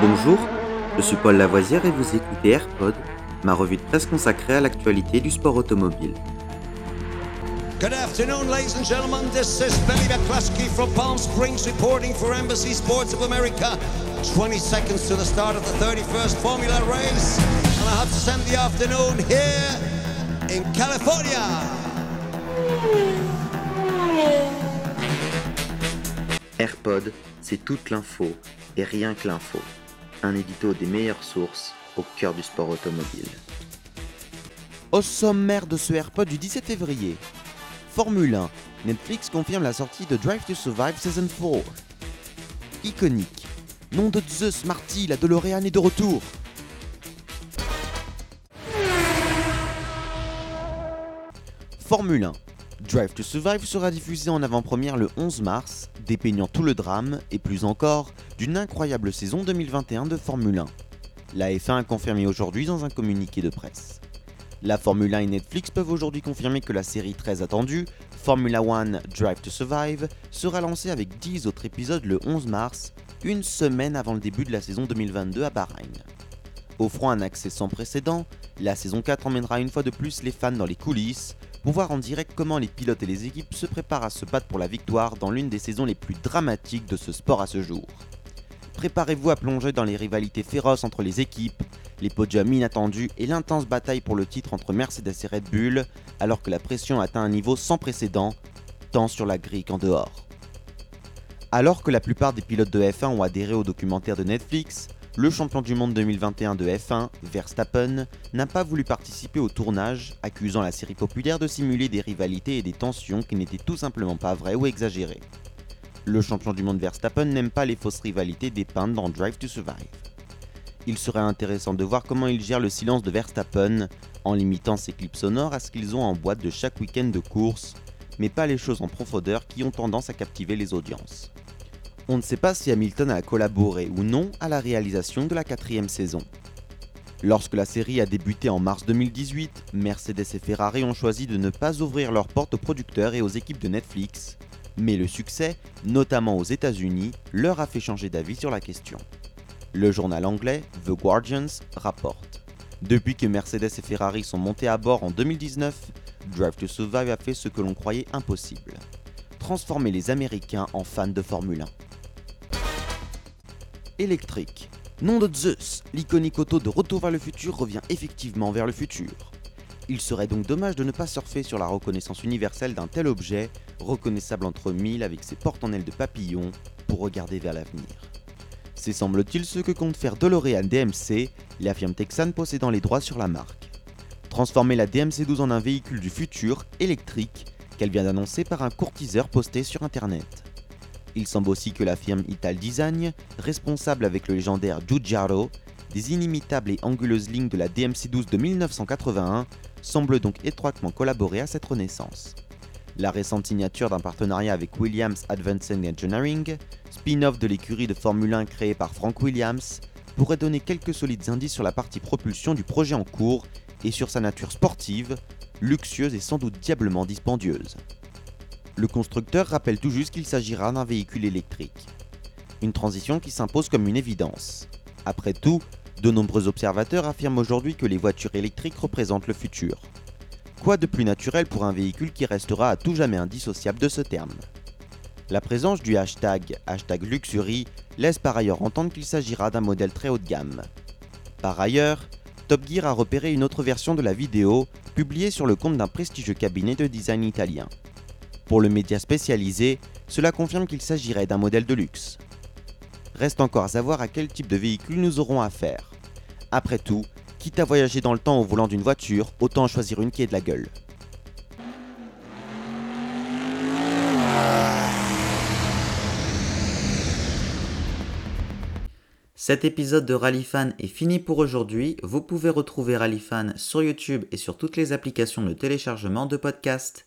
Bonjour, je suis Paul Lavoisière et vous écoutez AirPod, ma revue de presse consacrée à l'actualité du sport automobile. Good afternoon, ladies and gentlemen. This is Billy McCluskey from Palm Springs reporting for Embassy Sports of America. 20 seconds to the start of the 31st Formula race. And I have to spend the afternoon here in California. AirPod, c'est toute l'info et rien que l'info. Un édito des meilleures sources au cœur du sport automobile. Au sommaire de ce AirPod du 17 février, Formule 1, Netflix confirme la sortie de Drive to Survive Season 4. Iconique, nom de Zeus Marty, la DeLorean est de retour. Formule 1, Drive to Survive sera diffusé en avant-première le 11 mars, dépeignant tout le drame, et plus encore, d'une incroyable saison 2021 de Formule 1. La F1 a confirmé aujourd'hui dans un communiqué de presse. La Formule 1 et Netflix peuvent aujourd'hui confirmer que la série très attendue, Formula One Drive to Survive, sera lancée avec 10 autres épisodes le 11 mars, une semaine avant le début de la saison 2022 à Bahreïn. Offrant un accès sans précédent, la saison 4 emmènera une fois de plus les fans dans les coulisses pour voir en direct comment les pilotes et les équipes se préparent à se battre pour la victoire dans l'une des saisons les plus dramatiques de ce sport à ce jour. Préparez-vous à plonger dans les rivalités féroces entre les équipes, les podiums inattendus et l'intense bataille pour le titre entre Mercedes et Red Bull, alors que la pression atteint un niveau sans précédent, tant sur la grille qu'en dehors. Alors que la plupart des pilotes de F1 ont adhéré au documentaire de Netflix, le champion du monde 2021 de F1, Verstappen, n'a pas voulu participer au tournage, accusant la série populaire de simuler des rivalités et des tensions qui n'étaient tout simplement pas vraies ou exagérées. Le champion du monde Verstappen n'aime pas les fausses rivalités dépeintes dans Drive to Survive il serait intéressant de voir comment il gère le silence de Verstappen en limitant ses clips sonores à ce qu'ils ont en boîte de chaque week-end de course, mais pas les choses en profondeur qui ont tendance à captiver les audiences. On ne sait pas si Hamilton a collaboré ou non à la réalisation de la quatrième saison. Lorsque la série a débuté en mars 2018, Mercedes et Ferrari ont choisi de ne pas ouvrir leurs portes aux producteurs et aux équipes de Netflix, mais le succès, notamment aux États-Unis, leur a fait changer d'avis sur la question. Le journal anglais The Guardians rapporte Depuis que Mercedes et Ferrari sont montés à bord en 2019, Drive to Survive a fait ce que l'on croyait impossible transformer les Américains en fans de Formule 1. Électrique. Nom de Zeus, l'iconique auto de Retour vers le futur revient effectivement vers le futur. Il serait donc dommage de ne pas surfer sur la reconnaissance universelle d'un tel objet, reconnaissable entre mille avec ses portes en ailes de papillon, pour regarder vers l'avenir. C'est semble-t-il ce que compte faire DeLorean DMC, la firme texane possédant les droits sur la marque. Transformer la DMC12 en un véhicule du futur, électrique, qu'elle vient d'annoncer par un courtiseur posté sur internet. Il semble aussi que la firme Ital Design, responsable avec le légendaire Giugiaro, des inimitables et anguleuses lignes de la DMC12 de 1981, semble donc étroitement collaborer à cette renaissance la récente signature d'un partenariat avec Williams Advancing Engineering, spin-off de l'écurie de Formule 1 créée par Frank Williams, pourrait donner quelques solides indices sur la partie propulsion du projet en cours et sur sa nature sportive, luxueuse et sans doute diablement dispendieuse. Le constructeur rappelle tout juste qu'il s'agira d'un véhicule électrique. Une transition qui s'impose comme une évidence. Après tout, de nombreux observateurs affirment aujourd'hui que les voitures électriques représentent le futur. Quoi de plus naturel pour un véhicule qui restera à tout jamais indissociable de ce terme? La présence du hashtag, hashtag Luxury laisse par ailleurs entendre qu'il s'agira d'un modèle très haut de gamme. Par ailleurs, Top Gear a repéré une autre version de la vidéo publiée sur le compte d'un prestigieux cabinet de design italien. Pour le média spécialisé, cela confirme qu'il s'agirait d'un modèle de luxe. Reste encore à savoir à quel type de véhicule nous aurons affaire. Après tout, quitte à voyager dans le temps au volant d'une voiture, autant choisir une qui est de la gueule. Cet épisode de Rallyfan est fini pour aujourd'hui. Vous pouvez retrouver Rallyfan sur YouTube et sur toutes les applications de téléchargement de podcasts.